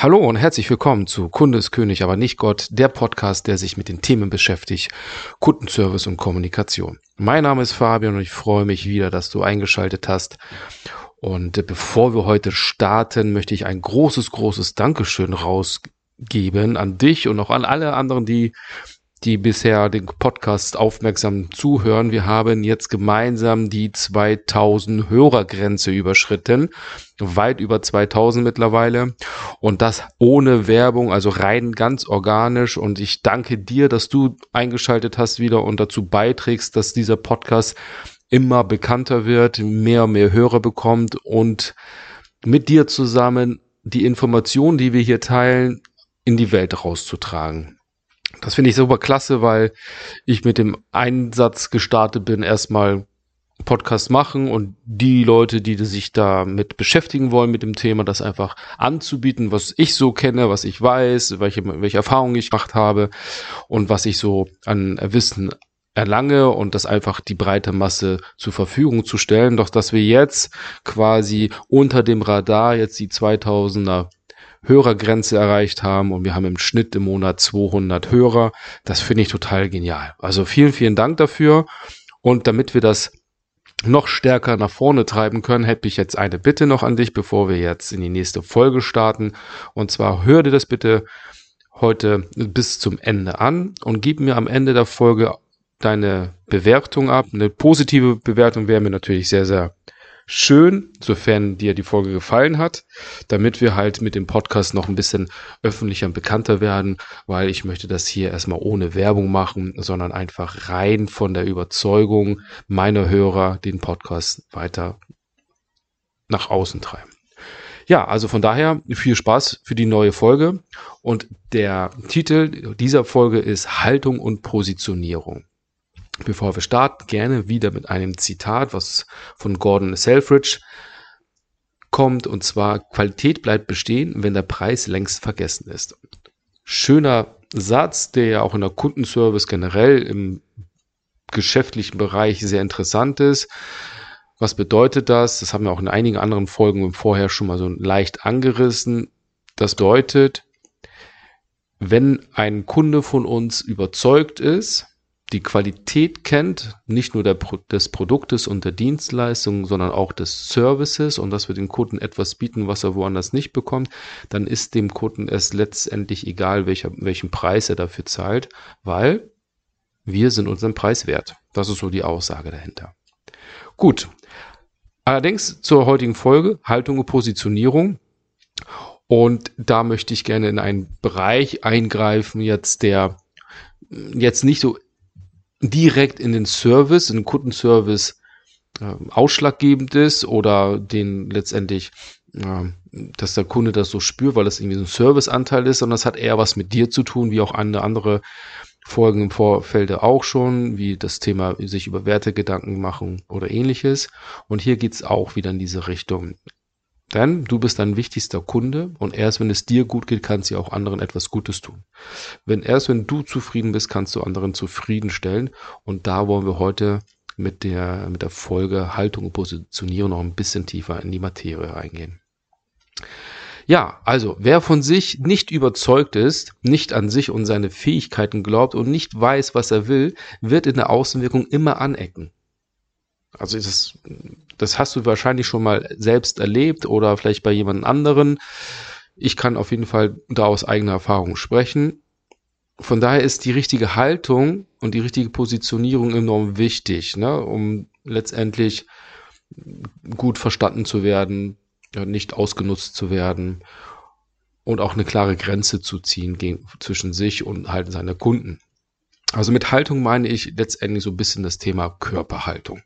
Hallo und herzlich willkommen zu Kunde ist König, aber nicht Gott, der Podcast, der sich mit den Themen beschäftigt, Kundenservice und Kommunikation. Mein Name ist Fabian und ich freue mich wieder, dass du eingeschaltet hast. Und bevor wir heute starten, möchte ich ein großes, großes Dankeschön rausgeben an dich und auch an alle anderen, die die bisher den Podcast aufmerksam zuhören. Wir haben jetzt gemeinsam die 2000 Hörergrenze überschritten. Weit über 2000 mittlerweile. Und das ohne Werbung, also rein ganz organisch. Und ich danke dir, dass du eingeschaltet hast wieder und dazu beiträgst, dass dieser Podcast immer bekannter wird, mehr und mehr Hörer bekommt und mit dir zusammen die Informationen, die wir hier teilen, in die Welt rauszutragen. Das finde ich super klasse, weil ich mit dem Einsatz gestartet bin, erstmal Podcast machen und die Leute, die sich damit beschäftigen wollen mit dem Thema, das einfach anzubieten, was ich so kenne, was ich weiß, welche, welche Erfahrungen ich gemacht habe und was ich so an Wissen erlange und das einfach die breite Masse zur Verfügung zu stellen. Doch dass wir jetzt quasi unter dem Radar jetzt die 2000er Hörergrenze erreicht haben und wir haben im Schnitt im Monat 200 Hörer. Das finde ich total genial. Also vielen, vielen Dank dafür. Und damit wir das noch stärker nach vorne treiben können, hätte ich jetzt eine Bitte noch an dich, bevor wir jetzt in die nächste Folge starten. Und zwar hör dir das bitte heute bis zum Ende an und gib mir am Ende der Folge deine Bewertung ab. Eine positive Bewertung wäre mir natürlich sehr, sehr schön, sofern dir die Folge gefallen hat, damit wir halt mit dem Podcast noch ein bisschen öffentlicher und bekannter werden, weil ich möchte das hier erstmal ohne Werbung machen, sondern einfach rein von der Überzeugung meiner Hörer den Podcast weiter nach außen treiben. Ja, also von daher viel Spaß für die neue Folge und der Titel dieser Folge ist Haltung und Positionierung. Bevor wir starten, gerne wieder mit einem Zitat, was von Gordon Selfridge kommt, und zwar Qualität bleibt bestehen, wenn der Preis längst vergessen ist. Schöner Satz, der ja auch in der Kundenservice generell im geschäftlichen Bereich sehr interessant ist. Was bedeutet das? Das haben wir auch in einigen anderen Folgen vorher schon mal so leicht angerissen. Das bedeutet, wenn ein Kunde von uns überzeugt ist, die Qualität kennt, nicht nur der, des Produktes und der Dienstleistung, sondern auch des Services und dass wir den Kunden etwas bieten, was er woanders nicht bekommt, dann ist dem Kunden es letztendlich egal, welcher, welchen Preis er dafür zahlt, weil wir sind unseren Preis wert. Das ist so die Aussage dahinter. Gut. Allerdings zur heutigen Folge Haltung und Positionierung. Und da möchte ich gerne in einen Bereich eingreifen, jetzt der jetzt nicht so direkt in den Service, in den Kundenservice äh, ausschlaggebend ist oder den letztendlich, äh, dass der Kunde das so spürt, weil das irgendwie so ein Serviceanteil ist, sondern das hat eher was mit dir zu tun, wie auch eine andere Folgen im Vorfeld auch schon, wie das Thema sich über Werte Gedanken machen oder ähnliches. Und hier geht's auch wieder in diese Richtung. Denn du bist dein wichtigster Kunde und erst wenn es dir gut geht, kannst du auch anderen etwas Gutes tun. Wenn erst wenn du zufrieden bist, kannst du anderen zufriedenstellen. Und da wollen wir heute mit der, mit der Folge Haltung und Positionierung noch ein bisschen tiefer in die Materie reingehen. Ja, also wer von sich nicht überzeugt ist, nicht an sich und seine Fähigkeiten glaubt und nicht weiß, was er will, wird in der Außenwirkung immer anecken. Also das, das hast du wahrscheinlich schon mal selbst erlebt oder vielleicht bei jemand anderen. Ich kann auf jeden Fall da aus eigener Erfahrung sprechen. Von daher ist die richtige Haltung und die richtige Positionierung enorm wichtig, ne, um letztendlich gut verstanden zu werden, nicht ausgenutzt zu werden und auch eine klare Grenze zu ziehen gegen, zwischen sich und halt seine Kunden. Also mit Haltung meine ich letztendlich so ein bisschen das Thema Körperhaltung.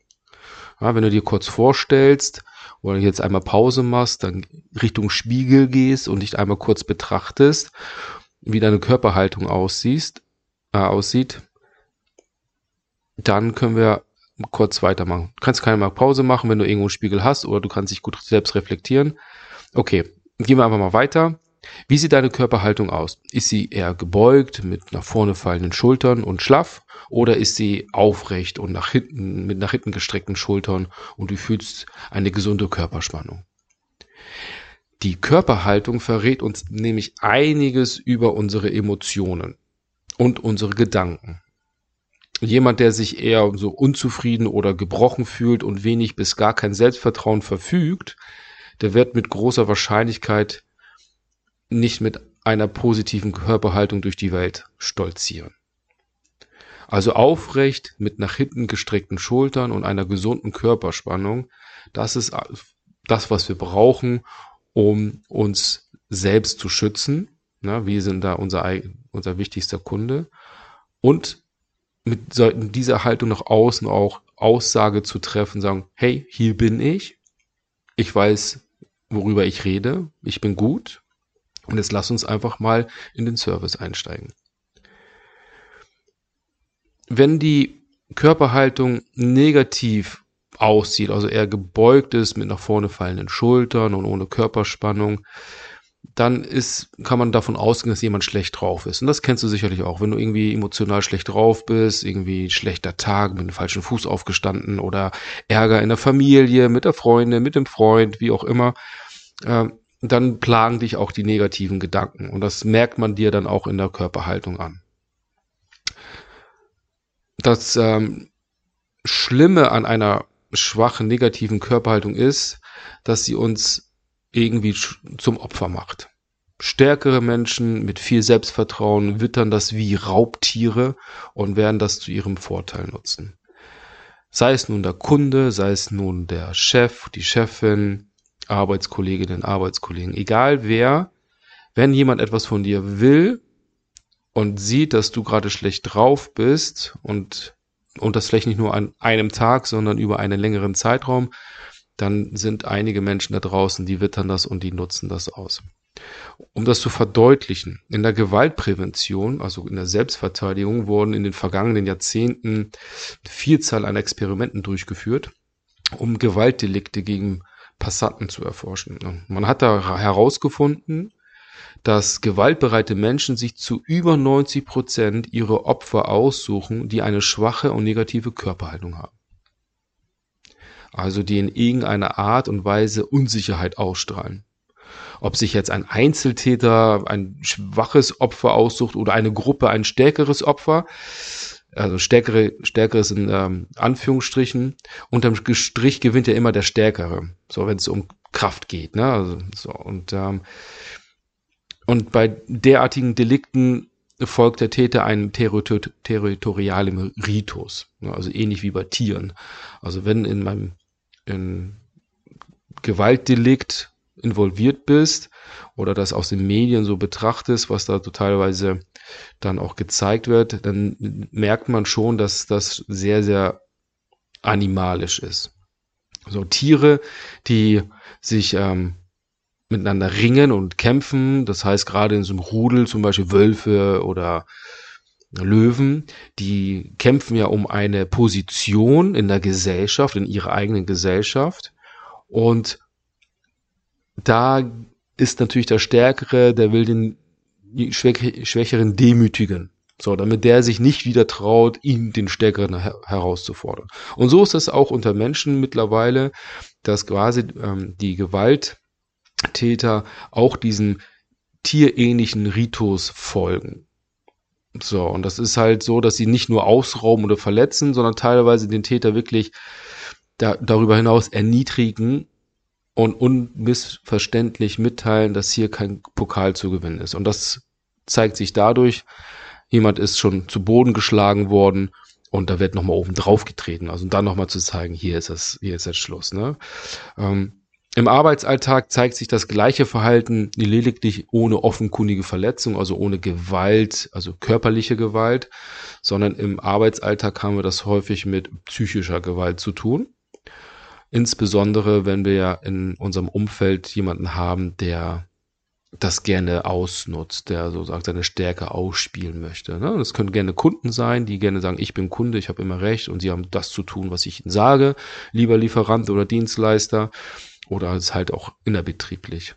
Ja, wenn du dir kurz vorstellst oder jetzt einmal Pause machst, dann Richtung Spiegel gehst und dich einmal kurz betrachtest, wie deine Körperhaltung aussiehst, äh, aussieht, dann können wir kurz weitermachen. Du kannst keine Pause machen, wenn du irgendwo einen Spiegel hast oder du kannst dich gut selbst reflektieren. Okay, gehen wir einfach mal weiter. Wie sieht deine Körperhaltung aus? Ist sie eher gebeugt mit nach vorne fallenden Schultern und schlaff oder ist sie aufrecht und nach hinten mit nach hinten gestreckten Schultern und du fühlst eine gesunde Körperspannung? Die Körperhaltung verrät uns nämlich einiges über unsere Emotionen und unsere Gedanken. Jemand, der sich eher so unzufrieden oder gebrochen fühlt und wenig bis gar kein Selbstvertrauen verfügt, der wird mit großer Wahrscheinlichkeit nicht mit einer positiven Körperhaltung durch die Welt stolzieren. Also aufrecht mit nach hinten gestreckten Schultern und einer gesunden Körperspannung, das ist das, was wir brauchen, um uns selbst zu schützen. Na, wir sind da unser, unser wichtigster Kunde. Und mit dieser Haltung nach außen auch Aussage zu treffen, sagen, hey, hier bin ich. Ich weiß, worüber ich rede. Ich bin gut. Und jetzt lass uns einfach mal in den Service einsteigen. Wenn die Körperhaltung negativ aussieht, also eher gebeugt ist mit nach vorne fallenden Schultern und ohne Körperspannung, dann ist, kann man davon ausgehen, dass jemand schlecht drauf ist. Und das kennst du sicherlich auch. Wenn du irgendwie emotional schlecht drauf bist, irgendwie schlechter Tag, mit dem falschen Fuß aufgestanden oder Ärger in der Familie, mit der Freundin, mit dem Freund, wie auch immer, äh, dann plagen dich auch die negativen Gedanken. Und das merkt man dir dann auch in der Körperhaltung an. Das ähm, Schlimme an einer schwachen, negativen Körperhaltung ist, dass sie uns irgendwie zum Opfer macht. Stärkere Menschen mit viel Selbstvertrauen wittern das wie Raubtiere und werden das zu ihrem Vorteil nutzen. Sei es nun der Kunde, sei es nun der Chef, die Chefin, Arbeitskolleginnen, Arbeitskollegen, egal wer, wenn jemand etwas von dir will und sieht, dass du gerade schlecht drauf bist und, und das vielleicht nicht nur an einem Tag, sondern über einen längeren Zeitraum, dann sind einige Menschen da draußen, die wittern das und die nutzen das aus. Um das zu verdeutlichen, in der Gewaltprävention, also in der Selbstverteidigung, wurden in den vergangenen Jahrzehnten Vielzahl an Experimenten durchgeführt, um Gewaltdelikte gegen Passanten zu erforschen. Man hat da herausgefunden, dass gewaltbereite Menschen sich zu über 90 Prozent ihre Opfer aussuchen, die eine schwache und negative Körperhaltung haben also die in irgendeiner Art und Weise Unsicherheit ausstrahlen. Ob sich jetzt ein Einzeltäter ein schwaches Opfer aussucht oder eine Gruppe ein stärkeres Opfer, also stärkere, stärkeres in ähm, Anführungsstrichen, unterm Strich gewinnt ja immer der Stärkere, so wenn es um Kraft geht, ne? Also, so und ähm, und bei derartigen Delikten folgt der Täter einem territor territorialen Ritus, ne? also ähnlich wie bei Tieren. Also wenn in meinem in Gewaltdelikt involviert bist oder das aus den Medien so betrachtest, was da teilweise dann auch gezeigt wird, dann merkt man schon, dass das sehr, sehr animalisch ist. So Tiere, die sich ähm, miteinander ringen und kämpfen, das heißt gerade in so einem Rudel, zum Beispiel Wölfe oder Löwen, die kämpfen ja um eine Position in der Gesellschaft, in ihrer eigenen Gesellschaft. Und da ist natürlich der Stärkere, der will den Schwächeren demütigen. So, damit der sich nicht wieder traut, ihn, den Stärkeren, her herauszufordern. Und so ist es auch unter Menschen mittlerweile, dass quasi ähm, die Gewalttäter auch diesen tierähnlichen Ritus folgen. So, und das ist halt so, dass sie nicht nur ausrauben oder verletzen, sondern teilweise den Täter wirklich da, darüber hinaus erniedrigen und unmissverständlich mitteilen, dass hier kein Pokal zu gewinnen ist. Und das zeigt sich dadurch, jemand ist schon zu Boden geschlagen worden und da wird nochmal oben drauf getreten. Also dann nochmal zu zeigen, hier ist das, hier ist jetzt Schluss. Ne? Ähm, im Arbeitsalltag zeigt sich das gleiche Verhalten lediglich ohne offenkundige Verletzung, also ohne Gewalt, also körperliche Gewalt, sondern im Arbeitsalltag haben wir das häufig mit psychischer Gewalt zu tun. Insbesondere, wenn wir ja in unserem Umfeld jemanden haben, der das gerne ausnutzt, der so sagt, seine Stärke ausspielen möchte. Ne? Das können gerne Kunden sein, die gerne sagen, ich bin Kunde, ich habe immer recht und sie haben das zu tun, was ich ihnen sage, lieber Lieferant oder Dienstleister oder ist halt auch innerbetrieblich.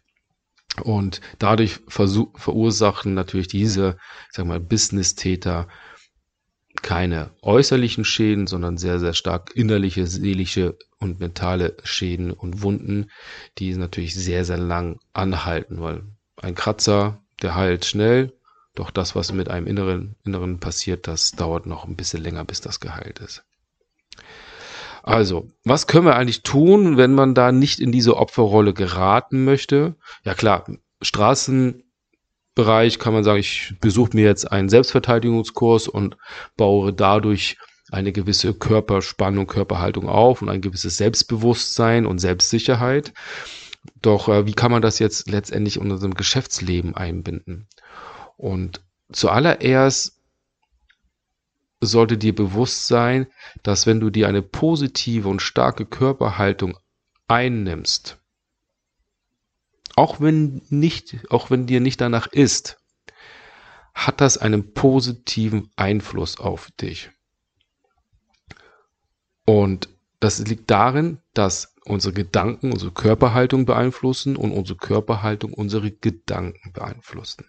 Und dadurch verursachen natürlich diese, ich sag mal, Business-Täter keine äußerlichen Schäden, sondern sehr, sehr stark innerliche, seelische und mentale Schäden und Wunden, die natürlich sehr, sehr lang anhalten, weil ein Kratzer, der heilt schnell, doch das, was mit einem Inneren, Inneren passiert, das dauert noch ein bisschen länger, bis das geheilt ist. Also, was können wir eigentlich tun, wenn man da nicht in diese Opferrolle geraten möchte? Ja klar, Straßenbereich kann man sagen, ich besuche mir jetzt einen Selbstverteidigungskurs und baue dadurch eine gewisse Körperspannung, Körperhaltung auf und ein gewisses Selbstbewusstsein und Selbstsicherheit. Doch äh, wie kann man das jetzt letztendlich in unserem Geschäftsleben einbinden? Und zuallererst sollte dir bewusst sein, dass wenn du dir eine positive und starke Körperhaltung einnimmst, auch wenn nicht, auch wenn dir nicht danach ist, hat das einen positiven Einfluss auf dich. Und das liegt darin, dass unsere Gedanken unsere Körperhaltung beeinflussen und unsere Körperhaltung unsere Gedanken beeinflussen.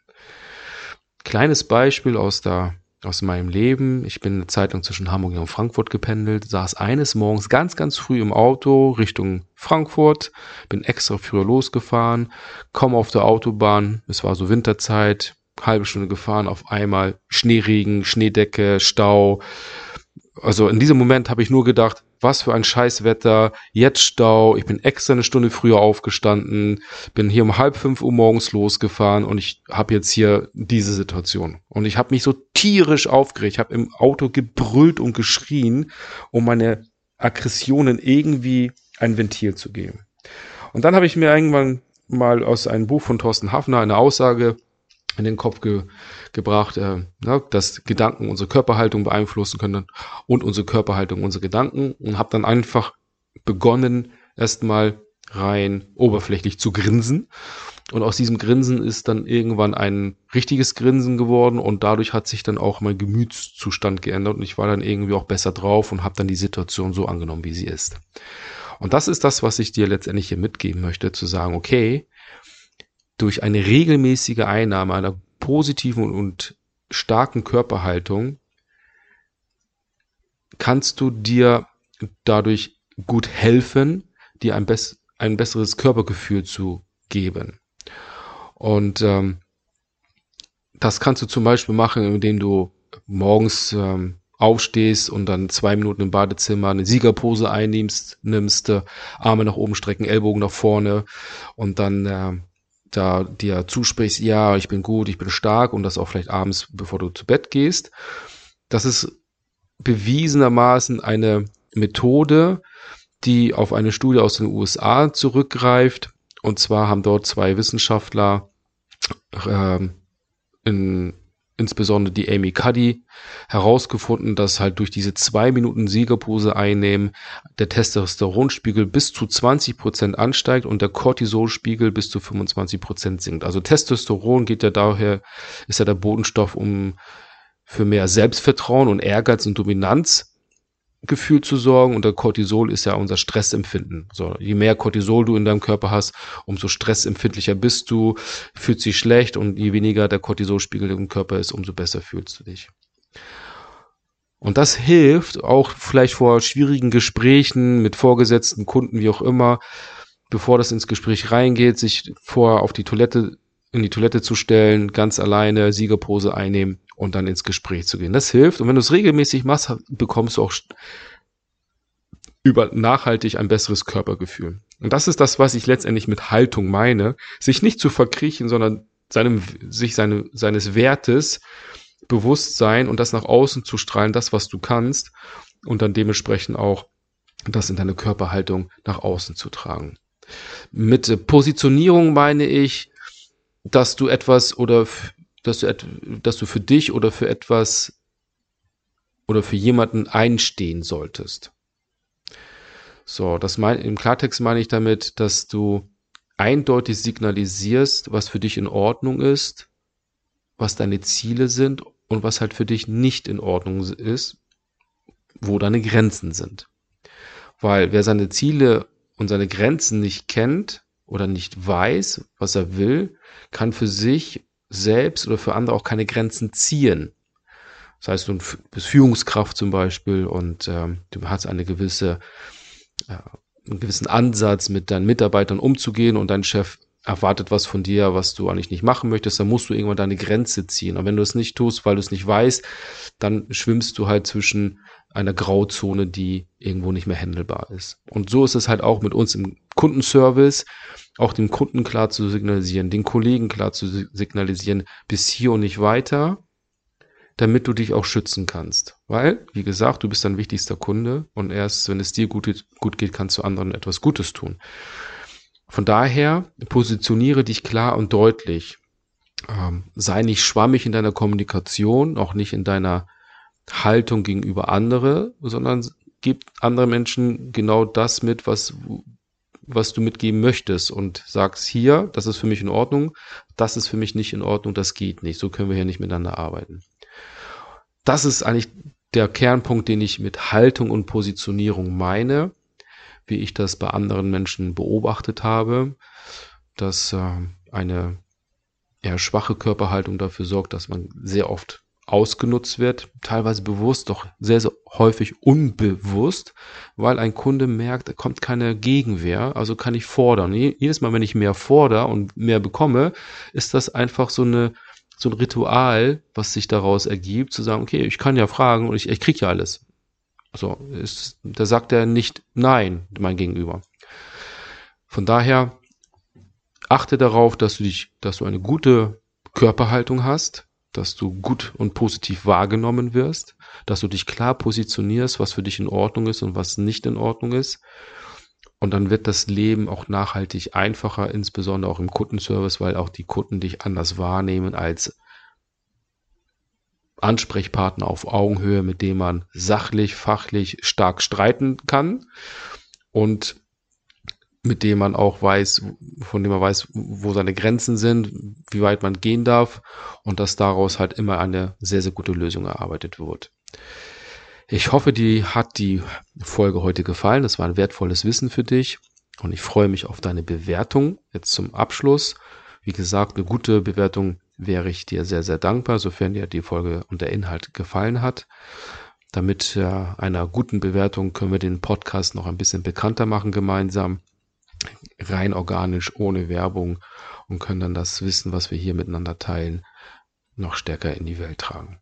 Kleines Beispiel aus der aus meinem Leben. Ich bin eine Zeit lang zwischen Hamburg und Frankfurt gependelt, saß eines Morgens ganz, ganz früh im Auto Richtung Frankfurt, bin extra früher losgefahren, komme auf der Autobahn, es war so Winterzeit, halbe Stunde gefahren, auf einmal Schneeregen, Schneedecke, Stau. Also in diesem Moment habe ich nur gedacht, was für ein Scheißwetter, jetzt Stau, ich bin extra eine Stunde früher aufgestanden, bin hier um halb fünf Uhr morgens losgefahren und ich habe jetzt hier diese Situation. Und ich habe mich so tierisch aufgeregt, ich habe im Auto gebrüllt und geschrien, um meine Aggressionen irgendwie ein Ventil zu geben. Und dann habe ich mir irgendwann mal aus einem Buch von Thorsten Hafner eine Aussage in den Kopf ge gebracht, äh, ne, dass Gedanken unsere Körperhaltung beeinflussen können und unsere Körperhaltung unsere Gedanken und habe dann einfach begonnen, erstmal rein oberflächlich zu grinsen. Und aus diesem Grinsen ist dann irgendwann ein richtiges Grinsen geworden und dadurch hat sich dann auch mein Gemütszustand geändert und ich war dann irgendwie auch besser drauf und habe dann die Situation so angenommen, wie sie ist. Und das ist das, was ich dir letztendlich hier mitgeben möchte, zu sagen, okay, durch eine regelmäßige Einnahme einer positiven und starken Körperhaltung kannst du dir dadurch gut helfen, dir ein, bess ein besseres Körpergefühl zu geben. Und ähm, das kannst du zum Beispiel machen, indem du morgens ähm, aufstehst und dann zwei Minuten im Badezimmer eine Siegerpose einnimmst, nimmst, äh, Arme nach oben strecken, Ellbogen nach vorne und dann äh, da dir zusprichst, ja, ich bin gut, ich bin stark und das auch vielleicht abends, bevor du zu Bett gehst. Das ist bewiesenermaßen eine Methode, die auf eine Studie aus den USA zurückgreift. Und zwar haben dort zwei Wissenschaftler äh, in insbesondere die Amy Cuddy, herausgefunden, dass halt durch diese zwei Minuten Siegerpose einnehmen der Testosteronspiegel bis zu 20 Prozent ansteigt und der Cortisolspiegel bis zu 25 Prozent sinkt. Also Testosteron geht ja daher, ist ja der Bodenstoff um für mehr Selbstvertrauen und Ehrgeiz und Dominanz Gefühl zu sorgen und der Cortisol ist ja unser Stressempfinden. So, je mehr Cortisol du in deinem Körper hast, umso stressempfindlicher bist du, fühlt sich schlecht und je weniger der Cortisolspiegel im Körper ist, umso besser fühlst du dich. Und das hilft auch vielleicht vor schwierigen Gesprächen mit Vorgesetzten, Kunden, wie auch immer, bevor das ins Gespräch reingeht, sich vor auf die Toilette, in die Toilette zu stellen, ganz alleine, Siegerpose einnehmen und dann ins Gespräch zu gehen. Das hilft. Und wenn du es regelmäßig machst, bekommst du auch über nachhaltig ein besseres Körpergefühl. Und das ist das, was ich letztendlich mit Haltung meine. Sich nicht zu verkriechen, sondern seinem, sich seine, seines Wertes bewusst sein und das nach außen zu strahlen, das, was du kannst, und dann dementsprechend auch das in deine Körperhaltung nach außen zu tragen. Mit Positionierung meine ich, dass du etwas oder dass du, dass du für dich oder für etwas oder für jemanden einstehen solltest. So, das mein, im Klartext meine ich damit, dass du eindeutig signalisierst, was für dich in Ordnung ist, was deine Ziele sind und was halt für dich nicht in Ordnung ist, wo deine Grenzen sind. Weil wer seine Ziele und seine Grenzen nicht kennt oder nicht weiß, was er will, kann für sich selbst oder für andere auch keine Grenzen ziehen. Das heißt, du bist Führungskraft zum Beispiel und ähm, du hast eine gewisse, äh, einen gewissen Ansatz, mit deinen Mitarbeitern umzugehen und dein Chef erwartet was von dir, was du eigentlich nicht machen möchtest, dann musst du irgendwann deine Grenze ziehen. Und wenn du es nicht tust, weil du es nicht weißt, dann schwimmst du halt zwischen einer Grauzone, die irgendwo nicht mehr handelbar ist. Und so ist es halt auch mit uns im Kundenservice, auch dem Kunden klar zu signalisieren, den Kollegen klar zu signalisieren, bis hier und nicht weiter, damit du dich auch schützen kannst. Weil, wie gesagt, du bist dein wichtigster Kunde und erst wenn es dir gut, gut geht, kannst du anderen etwas Gutes tun. Von daher positioniere dich klar und deutlich. Ähm, sei nicht schwammig in deiner Kommunikation, auch nicht in deiner Haltung gegenüber andere, sondern gib anderen Menschen genau das mit, was, was du mitgeben möchtest und sagst hier, das ist für mich in Ordnung, das ist für mich nicht in Ordnung, das geht nicht, so können wir hier nicht miteinander arbeiten. Das ist eigentlich der Kernpunkt, den ich mit Haltung und Positionierung meine wie ich das bei anderen Menschen beobachtet habe, dass äh, eine eher schwache Körperhaltung dafür sorgt, dass man sehr oft ausgenutzt wird, teilweise bewusst, doch sehr, sehr häufig unbewusst, weil ein Kunde merkt, da kommt keine Gegenwehr, also kann ich fordern. Jedes Mal, wenn ich mehr fordere und mehr bekomme, ist das einfach so eine so ein Ritual, was sich daraus ergibt, zu sagen, okay, ich kann ja fragen und ich, ich krieg ja alles. So, ist, da sagt er nicht Nein, mein Gegenüber. Von daher achte darauf, dass du dich, dass du eine gute Körperhaltung hast, dass du gut und positiv wahrgenommen wirst, dass du dich klar positionierst, was für dich in Ordnung ist und was nicht in Ordnung ist. Und dann wird das Leben auch nachhaltig einfacher, insbesondere auch im Kundenservice, weil auch die Kunden dich anders wahrnehmen als Ansprechpartner auf Augenhöhe, mit dem man sachlich, fachlich stark streiten kann und mit dem man auch weiß, von dem man weiß, wo seine Grenzen sind, wie weit man gehen darf und dass daraus halt immer eine sehr, sehr gute Lösung erarbeitet wird. Ich hoffe, die hat die Folge heute gefallen. Das war ein wertvolles Wissen für dich und ich freue mich auf deine Bewertung jetzt zum Abschluss. Wie gesagt, eine gute Bewertung wäre ich dir sehr, sehr dankbar, sofern dir die Folge und der Inhalt gefallen hat. Damit äh, einer guten Bewertung können wir den Podcast noch ein bisschen bekannter machen gemeinsam, rein organisch, ohne Werbung und können dann das Wissen, was wir hier miteinander teilen, noch stärker in die Welt tragen.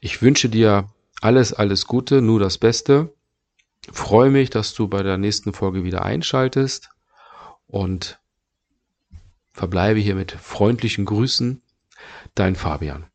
Ich wünsche dir alles, alles Gute, nur das Beste. Freue mich, dass du bei der nächsten Folge wieder einschaltest und verbleibe hier mit freundlichen Grüßen Dein Fabian.